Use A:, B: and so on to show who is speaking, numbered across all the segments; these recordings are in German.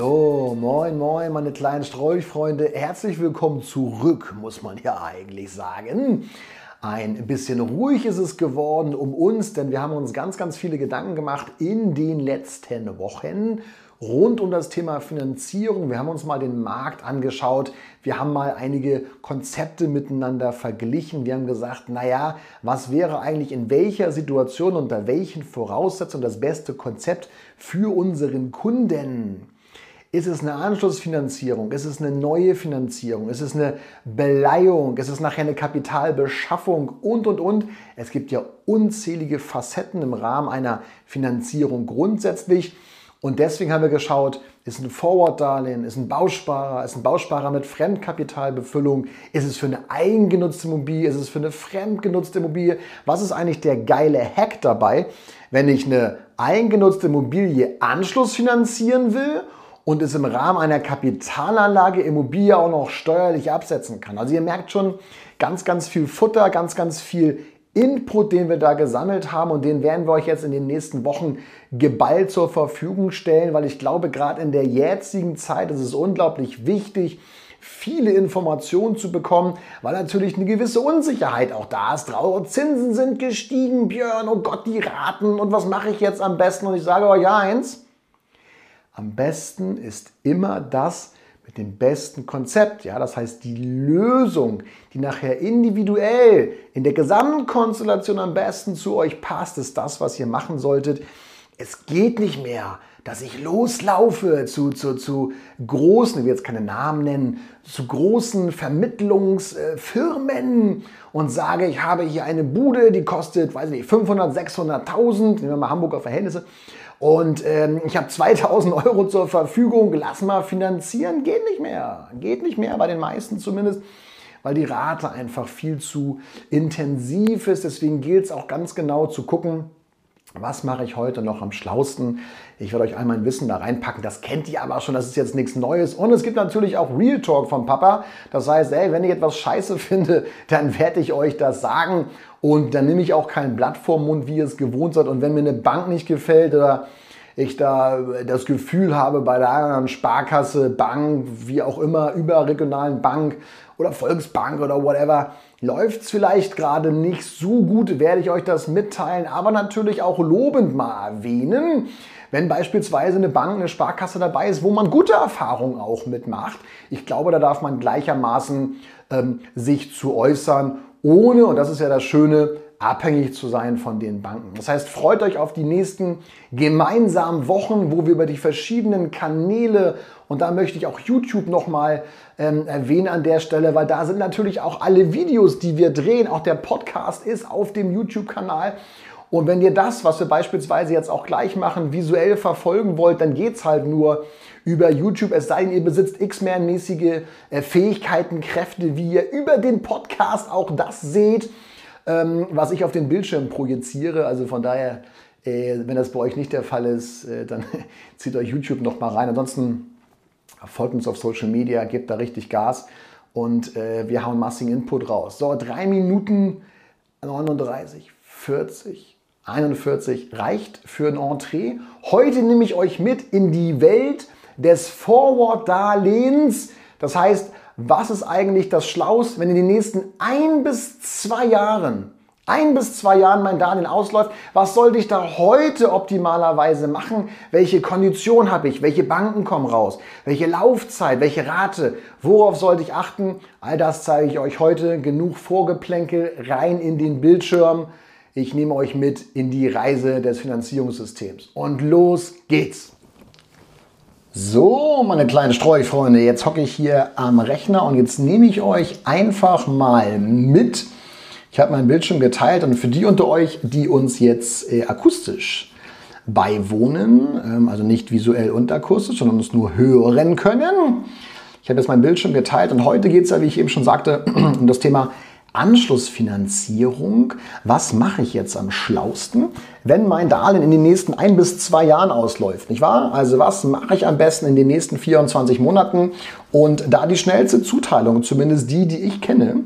A: So, moin, moin, meine kleinen Strolchfreunde. Herzlich willkommen zurück, muss man ja eigentlich sagen. Ein bisschen ruhig ist es geworden um uns, denn wir haben uns ganz, ganz viele Gedanken gemacht in den letzten Wochen rund um das Thema Finanzierung. Wir haben uns mal den Markt angeschaut. Wir haben mal einige Konzepte miteinander verglichen. Wir haben gesagt, naja, was wäre eigentlich in welcher Situation, unter welchen Voraussetzungen das beste Konzept für unseren Kunden? Ist es eine Anschlussfinanzierung? Ist es eine neue Finanzierung? Ist es eine Beleihung? Ist es nachher eine Kapitalbeschaffung? Und, und, und. Es gibt ja unzählige Facetten im Rahmen einer Finanzierung grundsätzlich. Und deswegen haben wir geschaut, ist ein Forward-Darlehen, ist ein Bausparer, ist ein Bausparer mit Fremdkapitalbefüllung, ist es für eine eigengenutzte Immobilie, ist es für eine fremdgenutzte Immobilie? Was ist eigentlich der geile Hack dabei, wenn ich eine eigengenutzte Immobilie anschlussfinanzieren will und es im Rahmen einer Kapitalanlage Immobilie auch noch steuerlich absetzen kann. Also ihr merkt schon ganz, ganz viel Futter, ganz, ganz viel Input, den wir da gesammelt haben und den werden wir euch jetzt in den nächsten Wochen geballt zur Verfügung stellen, weil ich glaube, gerade in der jetzigen Zeit ist es unglaublich wichtig, viele Informationen zu bekommen, weil natürlich eine gewisse Unsicherheit auch da ist. Trauer, Zinsen sind gestiegen, Björn, oh Gott, die Raten und was mache ich jetzt am besten? Und ich sage euch ja eins, am besten ist immer das mit dem besten Konzept. Ja, das heißt, die Lösung, die nachher individuell in der Gesamtkonstellation am besten zu euch passt, ist das, was ihr machen solltet. Es geht nicht mehr, dass ich loslaufe zu, zu, zu großen, ich will jetzt keine Namen nennen, zu großen Vermittlungsfirmen und sage, ich habe hier eine Bude, die kostet, weiß nicht, 500, 600.000, nehmen wir mal Hamburger Verhältnisse, und ähm, ich habe 2000 Euro zur Verfügung, lass mal finanzieren. Geht nicht mehr. Geht nicht mehr, bei den meisten zumindest, weil die Rate einfach viel zu intensiv ist. Deswegen gilt es auch ganz genau zu gucken, was mache ich heute noch am schlausten? Ich werde euch all mein Wissen da reinpacken. Das kennt ihr aber schon, das ist jetzt nichts Neues. Und es gibt natürlich auch Real Talk vom Papa. Das heißt, ey, wenn ich etwas scheiße finde, dann werde ich euch das sagen. Und dann nehme ich auch kein Blatt vorm Mund, wie ihr es gewohnt seid. Und wenn mir eine Bank nicht gefällt oder ich da das Gefühl habe, bei der anderen Sparkasse, Bank, wie auch immer, überregionalen Bank oder Volksbank oder whatever, läuft es vielleicht gerade nicht so gut, werde ich euch das mitteilen, aber natürlich auch lobend mal erwähnen. Wenn beispielsweise eine Bank, eine Sparkasse dabei ist, wo man gute Erfahrungen auch mitmacht, ich glaube, da darf man gleichermaßen ähm, sich zu äußern, ohne, und das ist ja das Schöne, abhängig zu sein von den Banken. Das heißt, freut euch auf die nächsten gemeinsamen Wochen, wo wir über die verschiedenen Kanäle und da möchte ich auch YouTube nochmal ähm, erwähnen an der Stelle, weil da sind natürlich auch alle Videos, die wir drehen. Auch der Podcast ist auf dem YouTube-Kanal. Und wenn ihr das, was wir beispielsweise jetzt auch gleich machen, visuell verfolgen wollt, dann geht es halt nur über YouTube. Es sei denn, ihr besitzt X-Men-mäßige äh, Fähigkeiten, Kräfte, wie ihr über den Podcast auch das seht ähm, was ich auf den Bildschirm projiziere. Also von daher, äh, wenn das bei euch nicht der Fall ist, äh, dann zieht euch YouTube noch mal rein. Ansonsten folgt uns auf Social Media, gebt da richtig Gas und äh, wir hauen massigen Input raus. So, drei Minuten 39, 40, 41 reicht für ein Entree. Heute nehme ich euch mit in die Welt des Forward-Darlehens. Das heißt, was ist eigentlich das Schlauste, wenn in den nächsten ein bis zwei Jahren, ein bis zwei Jahren mein Darlehen ausläuft, was sollte ich da heute optimalerweise machen? Welche Kondition habe ich? Welche Banken kommen raus? Welche Laufzeit? Welche Rate? Worauf sollte ich achten? All das zeige ich euch heute. Genug Vorgeplänkel rein in den Bildschirm. Ich nehme euch mit in die Reise des Finanzierungssystems. Und los geht's! So, meine kleinen Streufreunde, jetzt hocke ich hier am Rechner und jetzt nehme ich euch einfach mal mit. Ich habe meinen Bildschirm geteilt und für die unter euch, die uns jetzt äh, akustisch beiwohnen, ähm, also nicht visuell und akustisch, sondern uns nur hören können, Ich habe jetzt meinen Bildschirm geteilt und heute geht es ja, wie ich eben schon sagte, um das Thema Anschlussfinanzierung. Was mache ich jetzt am schlausten, wenn mein Darlehen in den nächsten ein bis zwei Jahren ausläuft? Nicht wahr? Also was mache ich am besten in den nächsten 24 Monaten? Und da die schnellste Zuteilung, zumindest die, die ich kenne,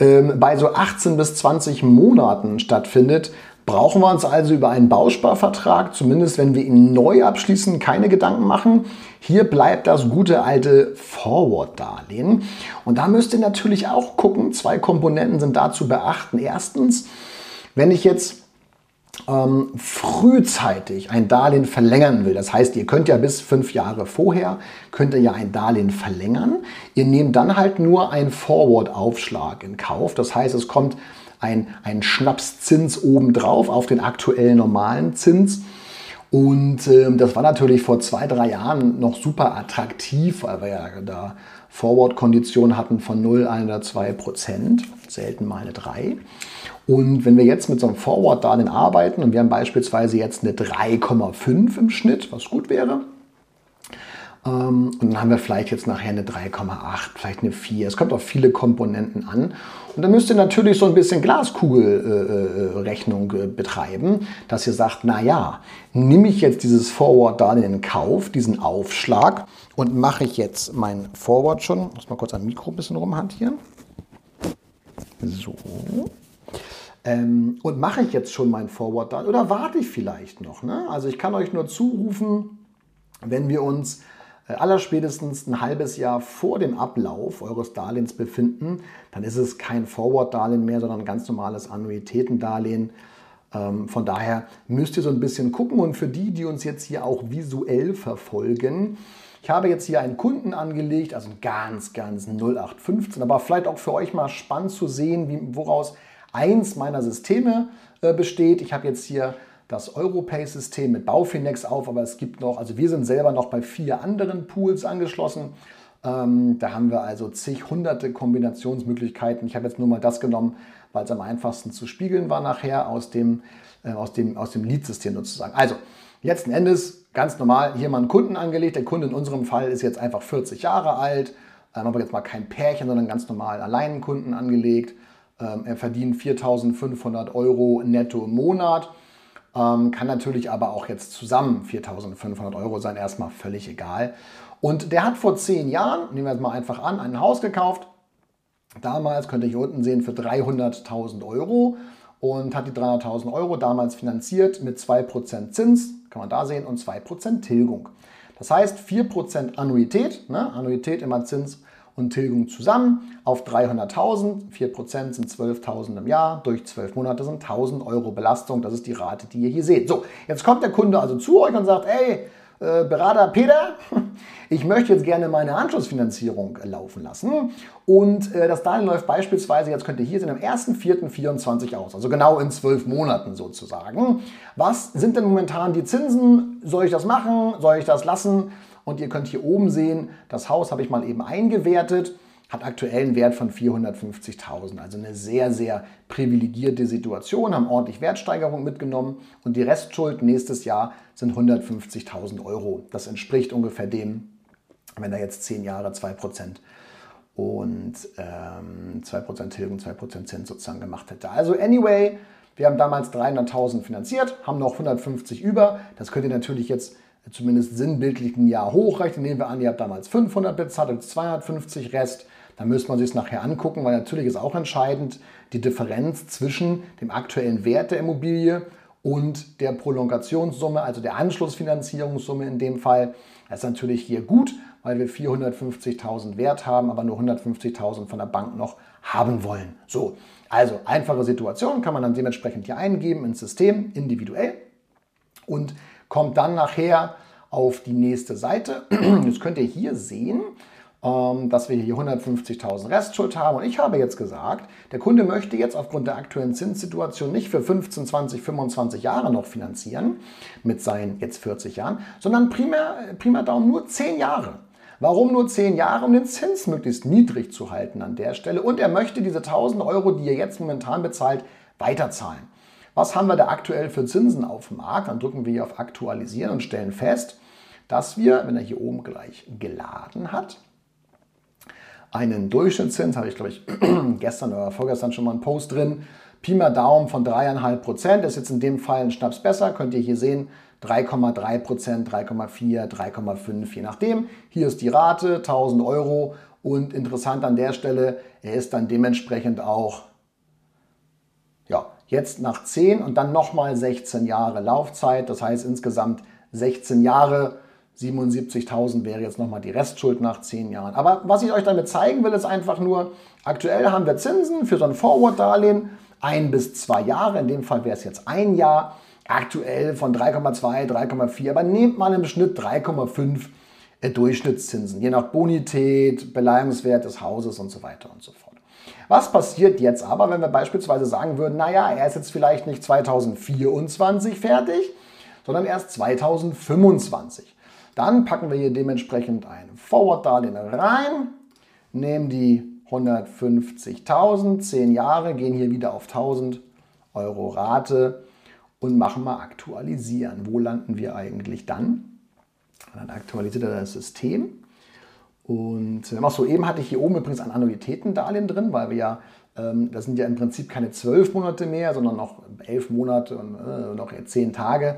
A: ähm, bei so 18 bis 20 Monaten stattfindet, brauchen wir uns also über einen Bausparvertrag, zumindest wenn wir ihn neu abschließen, keine Gedanken machen. Hier bleibt das gute alte Forward-Darlehen. Und da müsst ihr natürlich auch gucken, zwei Komponenten sind da zu beachten. Erstens, wenn ich jetzt ähm, frühzeitig ein Darlehen verlängern will, das heißt, ihr könnt ja bis fünf Jahre vorher, könnt ihr ja ein Darlehen verlängern. Ihr nehmt dann halt nur einen Forward-Aufschlag in Kauf. Das heißt, es kommt ein, ein Schnapszins obendrauf auf den aktuellen normalen Zins. Und äh, das war natürlich vor zwei, drei Jahren noch super attraktiv, weil wir ja da Forward-Konditionen hatten von 0, 1 oder 2 Prozent, selten mal eine 3. Und wenn wir jetzt mit so einem Forward-Darlehen arbeiten und wir haben beispielsweise jetzt eine 3,5 im Schnitt, was gut wäre, ähm, und dann haben wir vielleicht jetzt nachher eine 3,8, vielleicht eine 4. Es kommt auf viele Komponenten an. Und dann müsst ihr natürlich so ein bisschen Glaskugelrechnung äh, äh, betreiben, dass ihr sagt, naja, nehme ich jetzt dieses Forward Darlehen in Kauf, diesen Aufschlag und mache ich jetzt mein Forward schon, muss mal kurz am Mikro ein bisschen rumhantieren. So. Ähm, und mache ich jetzt schon mein Forward Darlehen oder warte ich vielleicht noch? Ne? Also ich kann euch nur zurufen, wenn wir uns äh, allerspätestens ein halbes Jahr vor dem Ablauf eures Darlehens befinden, dann ist es kein Forward-Darlehen mehr, sondern ein ganz normales Annuitätendarlehen. Ähm, von daher müsst ihr so ein bisschen gucken und für die, die uns jetzt hier auch visuell verfolgen, ich habe jetzt hier einen Kunden angelegt, also ganz, ganz 0815, aber vielleicht auch für euch mal spannend zu sehen, wie, woraus eins meiner Systeme äh, besteht. Ich habe jetzt hier das Europay-System mit Baufinex auf, aber es gibt noch, also wir sind selber noch bei vier anderen Pools angeschlossen. Ähm, da haben wir also zig hunderte Kombinationsmöglichkeiten. Ich habe jetzt nur mal das genommen, weil es am einfachsten zu spiegeln war nachher aus dem, äh, aus dem, aus dem Lead-System sozusagen. Also, letzten Endes ganz normal hier mal einen Kunden angelegt. Der Kunde in unserem Fall ist jetzt einfach 40 Jahre alt, ähm, aber jetzt mal kein Pärchen, sondern ganz normal allein Kunden angelegt. Ähm, er verdient 4.500 Euro netto im Monat ähm, kann natürlich aber auch jetzt zusammen 4.500 Euro sein, erstmal völlig egal. Und der hat vor zehn Jahren, nehmen wir es mal einfach an, ein Haus gekauft. Damals könnt ihr hier unten sehen für 300.000 Euro und hat die 300.000 Euro damals finanziert mit 2% Zins, kann man da sehen, und 2% Tilgung. Das heißt 4% Annuität, ne? Annuität immer Zins und Tilgung zusammen auf 300.000. 4% sind 12.000 im Jahr. Durch 12 Monate sind 1.000 Euro Belastung. Das ist die Rate, die ihr hier seht. So, jetzt kommt der Kunde also zu euch und sagt, hey, äh, Berater Peter, ich möchte jetzt gerne meine Anschlussfinanzierung laufen lassen. Und äh, das Darlehen läuft beispielsweise, jetzt könnt ihr hier sehen, am 1.4.24 aus, also genau in zwölf Monaten sozusagen. Was sind denn momentan die Zinsen? Soll ich das machen? Soll ich das lassen? Und ihr könnt hier oben sehen, das Haus habe ich mal eben eingewertet, hat aktuell einen Wert von 450.000. Also eine sehr, sehr privilegierte Situation, haben ordentlich Wertsteigerung mitgenommen und die Restschuld nächstes Jahr sind 150.000 Euro. Das entspricht ungefähr dem, wenn er jetzt 10 Jahre 2% und ähm, 2% Tilgung, 2% Zins sozusagen gemacht hätte. Also anyway, wir haben damals 300.000 finanziert, haben noch 150 über. Das könnt ihr natürlich jetzt zumindest sinnbildlich ein Jahr hochrechnen. Nehmen wir an, ihr habt damals 500 bezahlt und 250 Rest. Dann müsste man sich es nachher angucken, weil natürlich ist auch entscheidend die Differenz zwischen dem aktuellen Wert der Immobilie und der Prolongationssumme, also der Anschlussfinanzierungssumme in dem Fall. Das ist natürlich hier gut, weil wir 450.000 Wert haben, aber nur 150.000 von der Bank noch haben wollen. So, also einfache Situation kann man dann dementsprechend hier eingeben ins System individuell und kommt dann nachher auf die nächste Seite. Jetzt könnt ihr hier sehen, ähm, dass wir hier 150.000 Restschuld haben. Und ich habe jetzt gesagt, der Kunde möchte jetzt aufgrund der aktuellen Zinssituation nicht für 15, 20, 25 Jahre noch finanzieren mit seinen jetzt 40 Jahren, sondern primär, primär Daumen nur 10 Jahre. Warum nur 10 Jahre? Um den Zins möglichst niedrig zu halten an der Stelle. Und er möchte diese 1000 Euro, die er jetzt momentan bezahlt, weiterzahlen. Was haben wir da aktuell für Zinsen auf dem Markt? Dann drücken wir hier auf Aktualisieren und stellen fest, dass wir, wenn er hier oben gleich geladen hat, einen Durchschnittszins, habe ich glaube ich gestern oder vorgestern schon mal einen Post drin. Pi mal Daumen von 3,5 Prozent ist jetzt in dem Fall ein Schnaps besser, könnt ihr hier sehen. 3,3 Prozent, 3,4, 3,5, je nachdem. Hier ist die Rate, 1000 Euro. Und interessant an der Stelle, er ist dann dementsprechend auch jetzt nach 10 und dann nochmal 16 Jahre Laufzeit. Das heißt insgesamt 16 Jahre 77.000 wäre jetzt nochmal die Restschuld nach 10 Jahren. Aber was ich euch damit zeigen will, ist einfach nur, aktuell haben wir Zinsen für so ein Forward-Darlehen, ein bis zwei Jahre, in dem Fall wäre es jetzt ein Jahr, aktuell von 3,2, 3,4, aber nehmt mal im Schnitt 3,5 äh, Durchschnittszinsen, je nach Bonität, Beleihungswert des Hauses und so weiter und so fort. Was passiert jetzt aber, wenn wir beispielsweise sagen würden, naja, er ist jetzt vielleicht nicht 2024 fertig, sondern erst 2025? Dann packen wir hier dementsprechend ein Forward-Darlehen rein, nehmen die 150.000, 10 Jahre, gehen hier wieder auf 1000 Euro Rate und machen mal aktualisieren. Wo landen wir eigentlich dann? Dann aktualisiert er das System. Und auch so eben hatte ich hier oben übrigens ein Annuitätendarlehen drin, weil wir ja, ähm, das sind ja im Prinzip keine zwölf Monate mehr, sondern noch elf Monate und äh, noch zehn Tage.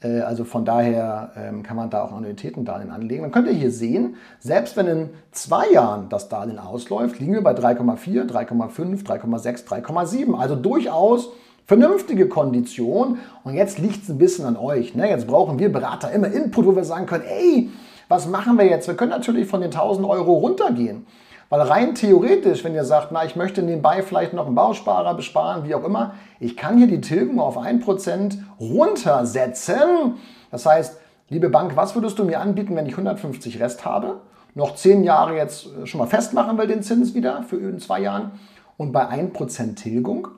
A: Äh, also von daher ähm, kann man da auch Annuitätendarlehen anlegen. Dann könnt ihr hier sehen, selbst wenn in zwei Jahren das Darlehen ausläuft, liegen wir bei 3,4, 3,5, 3,6, 3,7. Also durchaus vernünftige Kondition. Und jetzt liegt es ein bisschen an euch. Ne? Jetzt brauchen wir Berater immer Input, wo wir sagen können, ey, was machen wir jetzt? Wir können natürlich von den 1000 Euro runtergehen. Weil rein theoretisch, wenn ihr sagt, na, ich möchte nebenbei vielleicht noch einen Bausparer besparen, wie auch immer, ich kann hier die Tilgung auf 1% runtersetzen. Das heißt, liebe Bank, was würdest du mir anbieten, wenn ich 150 Rest habe? Noch 10 Jahre jetzt äh, schon mal festmachen will den Zins wieder für in zwei Jahren und bei 1% Tilgung.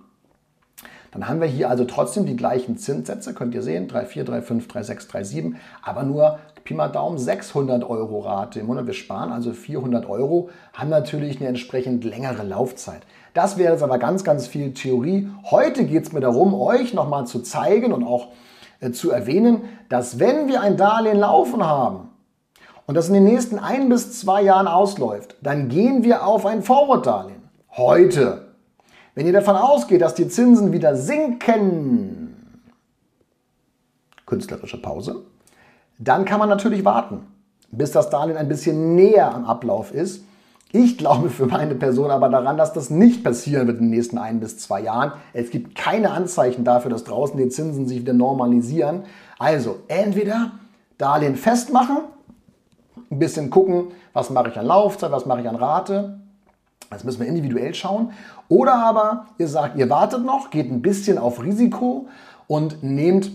A: Dann haben wir hier also trotzdem die gleichen Zinssätze, könnt ihr sehen, 3,4, 3,5, 3,6, 3,7, aber nur Pi mal Daumen 600 Euro Rate im Monat. Wir sparen also 400 Euro, haben natürlich eine entsprechend längere Laufzeit. Das wäre jetzt aber ganz, ganz viel Theorie. Heute geht es mir darum, euch nochmal zu zeigen und auch äh, zu erwähnen, dass wenn wir ein Darlehen laufen haben und das in den nächsten ein bis zwei Jahren ausläuft, dann gehen wir auf ein Forward-Darlehen. Heute. Wenn ihr davon ausgeht, dass die Zinsen wieder sinken, künstlerische Pause, dann kann man natürlich warten, bis das Darlehen ein bisschen näher am Ablauf ist. Ich glaube für meine Person aber daran, dass das nicht passieren wird in den nächsten ein bis zwei Jahren. Es gibt keine Anzeichen dafür, dass draußen die Zinsen sich wieder normalisieren. Also entweder Darlehen festmachen, ein bisschen gucken, was mache ich an Laufzeit, was mache ich an Rate. Das müssen wir individuell schauen. Oder aber ihr sagt, ihr wartet noch, geht ein bisschen auf Risiko und nehmt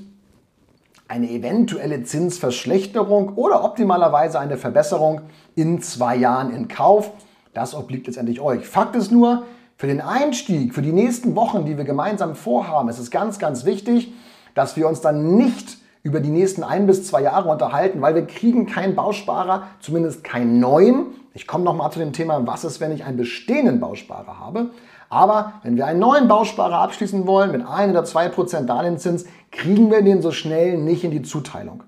A: eine eventuelle Zinsverschlechterung oder optimalerweise eine Verbesserung in zwei Jahren in Kauf. Das obliegt letztendlich euch. Fakt ist nur, für den Einstieg, für die nächsten Wochen, die wir gemeinsam vorhaben, ist es ganz, ganz wichtig, dass wir uns dann nicht über die nächsten ein bis zwei Jahre unterhalten, weil wir kriegen keinen Bausparer, zumindest keinen neuen. Ich komme nochmal zu dem Thema, was ist, wenn ich einen bestehenden Bausparer habe. Aber wenn wir einen neuen Bausparer abschließen wollen mit 1 oder 2% Darlehenszins, kriegen wir den so schnell nicht in die Zuteilung.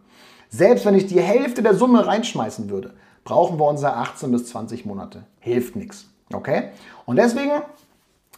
A: Selbst wenn ich die Hälfte der Summe reinschmeißen würde, brauchen wir unsere 18 bis 20 Monate. Hilft nichts. Okay? Und deswegen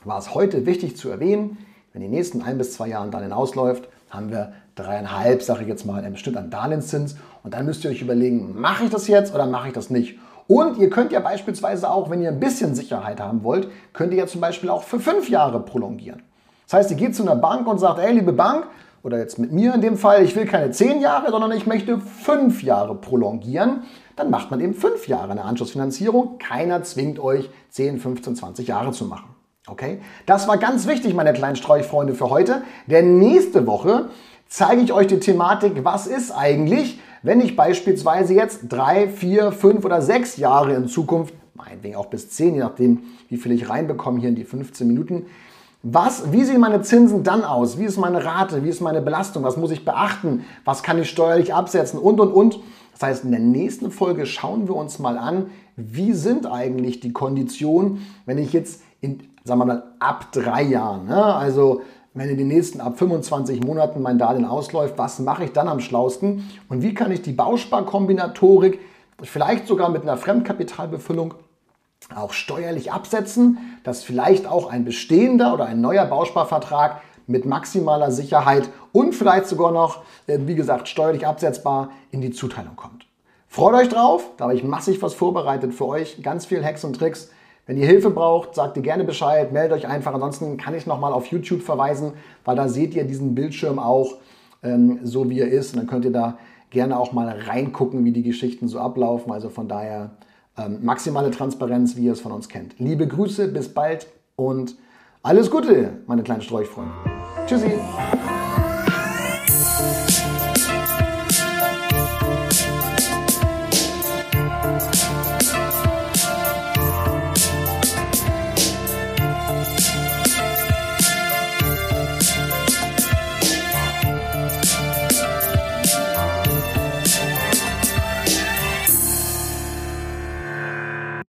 A: war es heute wichtig zu erwähnen, wenn die nächsten ein bis zwei Jahren Darlehen ausläuft, haben wir dreieinhalb, sage ich jetzt mal, im Schnitt an Darlehenszins. Und dann müsst ihr euch überlegen, mache ich das jetzt oder mache ich das nicht? Und ihr könnt ja beispielsweise auch, wenn ihr ein bisschen Sicherheit haben wollt, könnt ihr ja zum Beispiel auch für fünf Jahre prolongieren. Das heißt, ihr geht zu einer Bank und sagt, ey, liebe Bank, oder jetzt mit mir in dem Fall, ich will keine zehn Jahre, sondern ich möchte fünf Jahre prolongieren. Dann macht man eben fünf Jahre eine Anschlussfinanzierung. Keiner zwingt euch, 10, 15, 20 Jahre zu machen. Okay? Das war ganz wichtig, meine kleinen Streuchfreunde, für heute. Denn nächste Woche zeige ich euch die Thematik, was ist eigentlich, wenn ich beispielsweise jetzt drei, vier, fünf oder sechs Jahre in Zukunft, meinetwegen auch bis zehn, je nachdem, wie viel ich reinbekomme hier in die 15 Minuten, was, wie sehen meine Zinsen dann aus? Wie ist meine Rate? Wie ist meine Belastung? Was muss ich beachten? Was kann ich steuerlich absetzen? Und, und, und. Das heißt, in der nächsten Folge schauen wir uns mal an, wie sind eigentlich die Konditionen, wenn ich jetzt in, sagen wir mal, ab drei Jahren, ne? also wenn in den nächsten ab 25 Monaten mein Darlehen ausläuft, was mache ich dann am schlausten und wie kann ich die Bausparkombinatorik vielleicht sogar mit einer Fremdkapitalbefüllung auch steuerlich absetzen, dass vielleicht auch ein bestehender oder ein neuer Bausparvertrag mit maximaler Sicherheit und vielleicht sogar noch, äh, wie gesagt, steuerlich absetzbar in die Zuteilung kommt. Freut euch drauf, da habe ich massig was vorbereitet für euch, ganz viel Hacks und Tricks. Wenn ihr Hilfe braucht, sagt ihr gerne Bescheid, meldet euch einfach. Ansonsten kann ich nochmal auf YouTube verweisen, weil da seht ihr diesen Bildschirm auch ähm, so, wie er ist. Und dann könnt ihr da gerne auch mal reingucken, wie die Geschichten so ablaufen. Also von daher ähm, maximale Transparenz, wie ihr es von uns kennt. Liebe Grüße, bis bald und alles Gute, meine kleinen Streuchfreunde. Tschüssi.